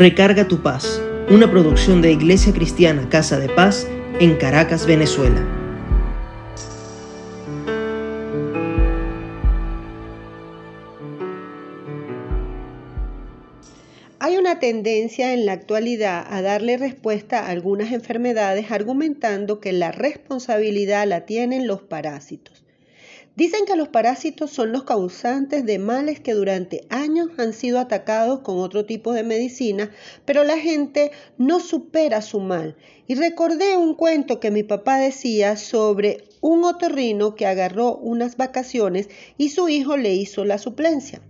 Recarga tu paz, una producción de Iglesia Cristiana Casa de Paz en Caracas, Venezuela. Hay una tendencia en la actualidad a darle respuesta a algunas enfermedades argumentando que la responsabilidad la tienen los parásitos. Dicen que los parásitos son los causantes de males que durante años han sido atacados con otro tipo de medicina, pero la gente no supera su mal. Y recordé un cuento que mi papá decía sobre un otorrino que agarró unas vacaciones y su hijo le hizo la suplencia.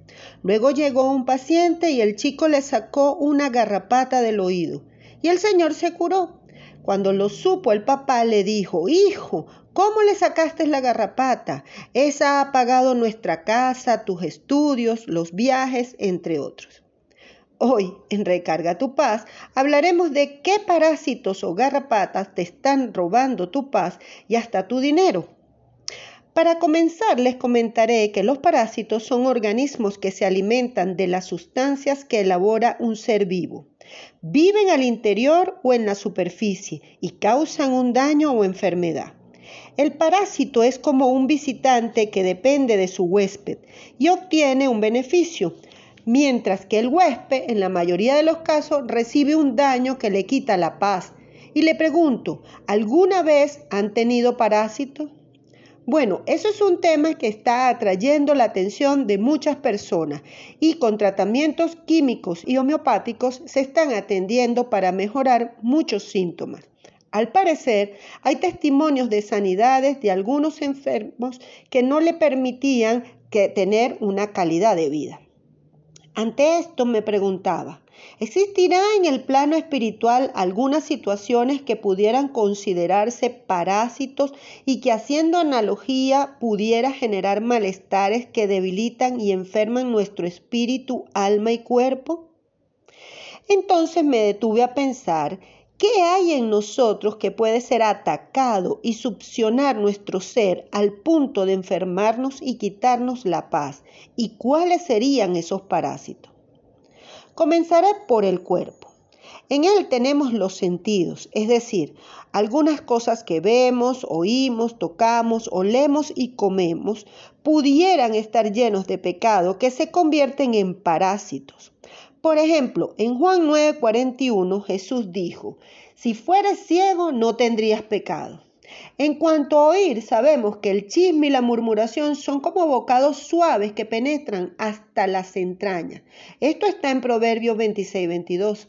Luego llegó un paciente y el chico le sacó una garrapata del oído. Y el señor se curó. Cuando lo supo el papá le dijo, Hijo, ¿cómo le sacaste la garrapata? Esa ha pagado nuestra casa, tus estudios, los viajes, entre otros. Hoy, en Recarga tu Paz, hablaremos de qué parásitos o garrapatas te están robando tu paz y hasta tu dinero. Para comenzar, les comentaré que los parásitos son organismos que se alimentan de las sustancias que elabora un ser vivo. Viven al interior o en la superficie y causan un daño o enfermedad. El parásito es como un visitante que depende de su huésped y obtiene un beneficio, mientras que el huésped en la mayoría de los casos recibe un daño que le quita la paz. Y le pregunto, ¿alguna vez han tenido parásitos? Bueno, eso es un tema que está atrayendo la atención de muchas personas y con tratamientos químicos y homeopáticos se están atendiendo para mejorar muchos síntomas. Al parecer, hay testimonios de sanidades de algunos enfermos que no le permitían que tener una calidad de vida. Ante esto me preguntaba, ¿existirá en el plano espiritual algunas situaciones que pudieran considerarse parásitos y que haciendo analogía pudiera generar malestares que debilitan y enferman nuestro espíritu, alma y cuerpo? Entonces me detuve a pensar ¿Qué hay en nosotros que puede ser atacado y succionar nuestro ser al punto de enfermarnos y quitarnos la paz? ¿Y cuáles serían esos parásitos? Comenzaré por el cuerpo. En él tenemos los sentidos, es decir, algunas cosas que vemos, oímos, tocamos, olemos y comemos pudieran estar llenos de pecado que se convierten en parásitos. Por ejemplo, en Juan 9:41 Jesús dijo, si fueres ciego no tendrías pecado. En cuanto a oír, sabemos que el chisme y la murmuración son como bocados suaves que penetran hasta las entrañas. Esto está en Proverbios 26, 22.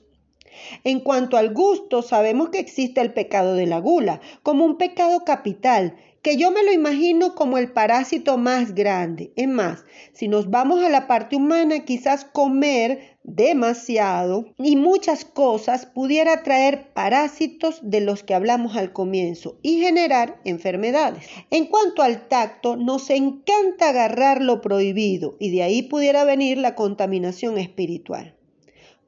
En cuanto al gusto, sabemos que existe el pecado de la gula, como un pecado capital, que yo me lo imagino como el parásito más grande. Es más, si nos vamos a la parte humana, quizás comer demasiado y muchas cosas pudiera traer parásitos de los que hablamos al comienzo y generar enfermedades. En cuanto al tacto, nos encanta agarrar lo prohibido y de ahí pudiera venir la contaminación espiritual.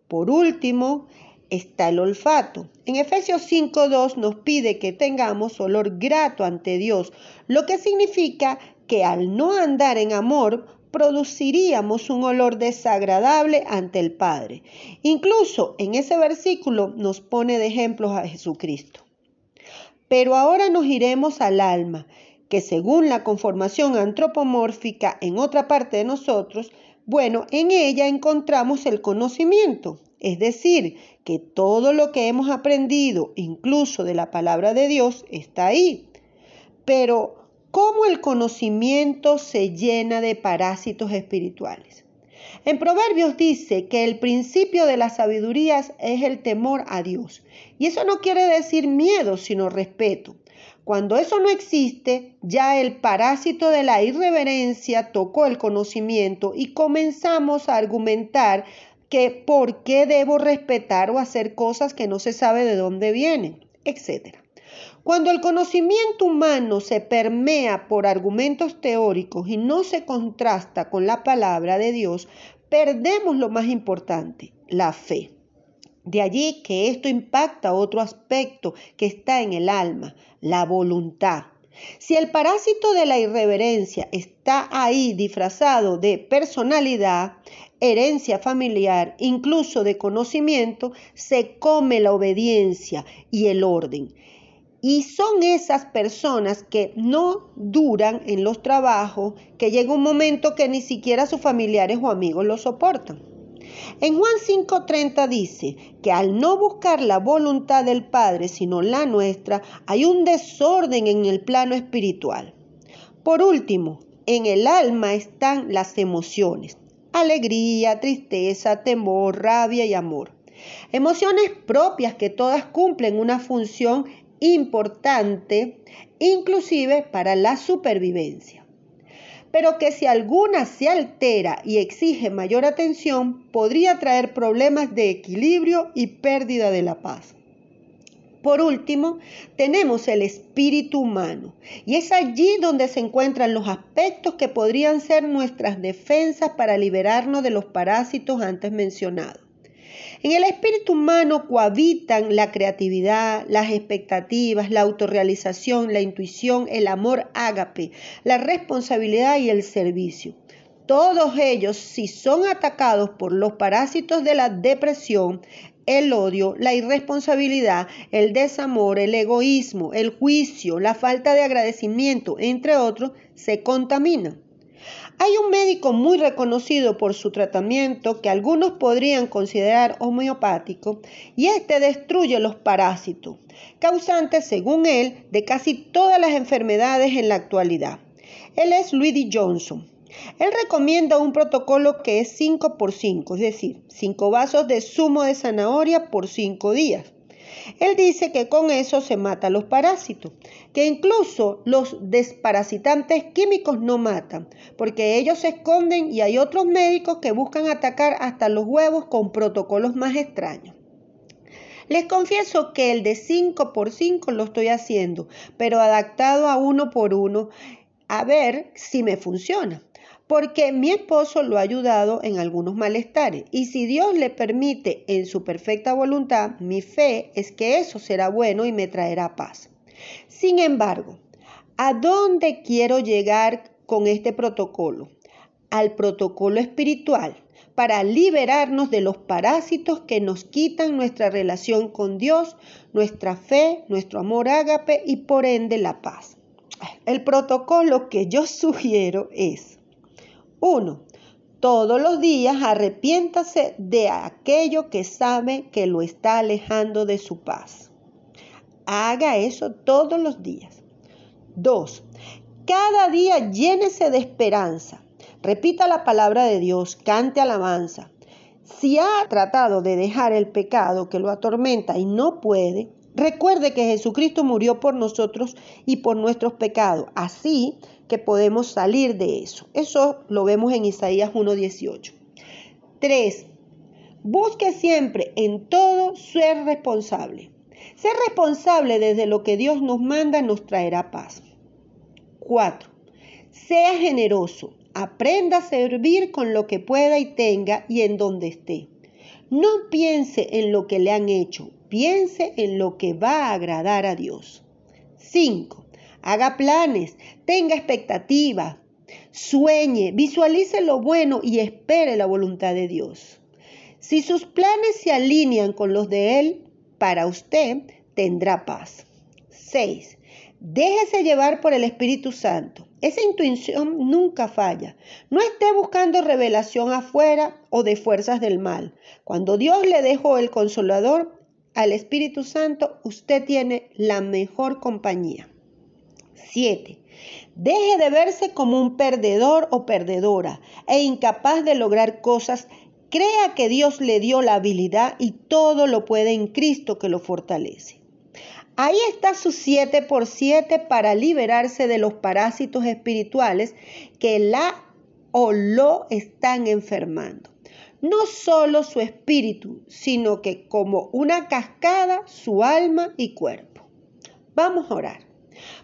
Por último, está el olfato. En Efesios 5.2 nos pide que tengamos olor grato ante Dios, lo que significa que al no andar en amor, produciríamos un olor desagradable ante el Padre. Incluso en ese versículo nos pone de ejemplos a Jesucristo. Pero ahora nos iremos al alma, que según la conformación antropomórfica en otra parte de nosotros, bueno, en ella encontramos el conocimiento, es decir, que todo lo que hemos aprendido, incluso de la palabra de Dios, está ahí. Pero, ¿cómo el conocimiento se llena de parásitos espirituales? En Proverbios dice que el principio de las sabidurías es el temor a Dios. Y eso no quiere decir miedo, sino respeto. Cuando eso no existe, ya el parásito de la irreverencia tocó el conocimiento y comenzamos a argumentar que por qué debo respetar o hacer cosas que no se sabe de dónde vienen, etc. Cuando el conocimiento humano se permea por argumentos teóricos y no se contrasta con la palabra de Dios, perdemos lo más importante, la fe. De allí que esto impacta otro aspecto que está en el alma, la voluntad. Si el parásito de la irreverencia está ahí disfrazado de personalidad, herencia familiar, incluso de conocimiento, se come la obediencia y el orden. Y son esas personas que no duran en los trabajos, que llega un momento que ni siquiera sus familiares o amigos lo soportan. En Juan 5:30 dice que al no buscar la voluntad del Padre, sino la nuestra, hay un desorden en el plano espiritual. Por último, en el alma están las emociones, alegría, tristeza, temor, rabia y amor. Emociones propias que todas cumplen una función importante, inclusive para la supervivencia. Pero que si alguna se altera y exige mayor atención, podría traer problemas de equilibrio y pérdida de la paz. Por último, tenemos el espíritu humano y es allí donde se encuentran los aspectos que podrían ser nuestras defensas para liberarnos de los parásitos antes mencionados. En el espíritu humano cohabitan la creatividad, las expectativas, la autorrealización, la intuición, el amor ágape, la responsabilidad y el servicio. Todos ellos, si son atacados por los parásitos de la depresión, el odio, la irresponsabilidad, el desamor, el egoísmo, el juicio, la falta de agradecimiento, entre otros, se contaminan. Hay un médico muy reconocido por su tratamiento que algunos podrían considerar homeopático y este destruye los parásitos, causantes, según él, de casi todas las enfermedades en la actualidad. Él es Luigi Johnson. Él recomienda un protocolo que es 5 por 5, es decir, 5 vasos de zumo de zanahoria por 5 días. Él dice que con eso se mata los parásitos, que incluso los desparasitantes químicos no matan, porque ellos se esconden y hay otros médicos que buscan atacar hasta los huevos con protocolos más extraños. Les confieso que el de 5 por 5 lo estoy haciendo, pero adaptado a uno por uno, a ver si me funciona porque mi esposo lo ha ayudado en algunos malestares. Y si Dios le permite en su perfecta voluntad, mi fe es que eso será bueno y me traerá paz. Sin embargo, ¿a dónde quiero llegar con este protocolo? Al protocolo espiritual para liberarnos de los parásitos que nos quitan nuestra relación con Dios, nuestra fe, nuestro amor ágape y por ende la paz. El protocolo que yo sugiero es 1. Todos los días arrepiéntase de aquello que sabe que lo está alejando de su paz. Haga eso todos los días. 2. Cada día llénese de esperanza. Repita la palabra de Dios, cante alabanza. Si ha tratado de dejar el pecado que lo atormenta y no puede, recuerde que Jesucristo murió por nosotros y por nuestros pecados. Así que podemos salir de eso. Eso lo vemos en Isaías 1.18. 3. Busque siempre en todo ser responsable. Ser responsable desde lo que Dios nos manda nos traerá paz. 4. Sea generoso. Aprenda a servir con lo que pueda y tenga y en donde esté. No piense en lo que le han hecho, piense en lo que va a agradar a Dios. 5 haga planes, tenga expectativas, sueñe, visualice lo bueno y espere la voluntad de Dios. Si sus planes se alinean con los de Él, para usted tendrá paz. 6. Déjese llevar por el Espíritu Santo. Esa intuición nunca falla. No esté buscando revelación afuera o de fuerzas del mal. Cuando Dios le dejó el consolador al Espíritu Santo, usted tiene la mejor compañía. 7. Deje de verse como un perdedor o perdedora e incapaz de lograr cosas. Crea que Dios le dio la habilidad y todo lo puede en Cristo que lo fortalece. Ahí está su 7 por 7 para liberarse de los parásitos espirituales que la o lo están enfermando. No solo su espíritu, sino que como una cascada su alma y cuerpo. Vamos a orar.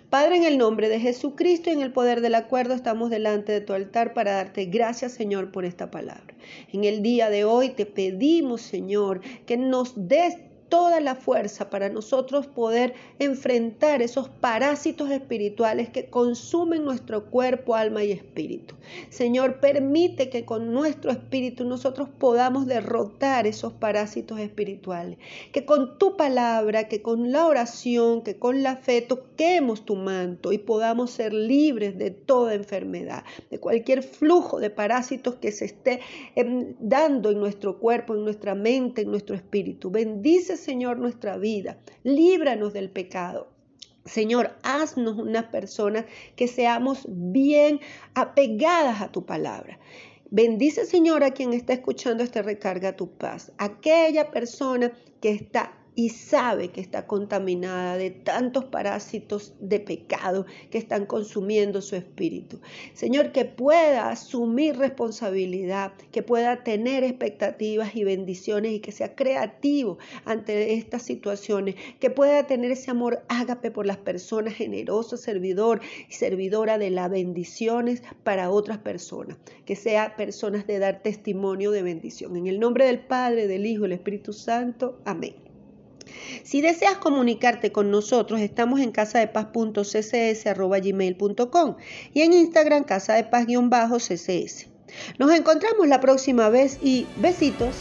Padre, en el nombre de Jesucristo y en el poder del acuerdo, estamos delante de tu altar para darte gracias, Señor, por esta palabra. En el día de hoy te pedimos, Señor, que nos des toda la fuerza para nosotros poder enfrentar esos parásitos espirituales que consumen nuestro cuerpo, alma y espíritu. Señor, permite que con nuestro espíritu nosotros podamos derrotar esos parásitos espirituales. Que con tu palabra, que con la oración, que con la fe toquemos tu manto y podamos ser libres de toda enfermedad, de cualquier flujo de parásitos que se esté em, dando en nuestro cuerpo, en nuestra mente, en nuestro espíritu. Bendice, Señor, nuestra vida. Líbranos del pecado. Señor, haznos unas personas que seamos bien apegadas a tu palabra. Bendice, Señor, a quien está escuchando este recarga tu paz. Aquella persona que está y sabe que está contaminada de tantos parásitos de pecado que están consumiendo su espíritu. Señor, que pueda asumir responsabilidad, que pueda tener expectativas y bendiciones y que sea creativo ante estas situaciones, que pueda tener ese amor ágape por las personas, generoso, servidor y servidora de las bendiciones para otras personas, que sea personas de dar testimonio de bendición. En el nombre del Padre, del Hijo y del Espíritu Santo. Amén. Si deseas comunicarte con nosotros, estamos en casadepaz.ccs.gmail.com y en Instagram casadepaz-ccs. Nos encontramos la próxima vez y besitos.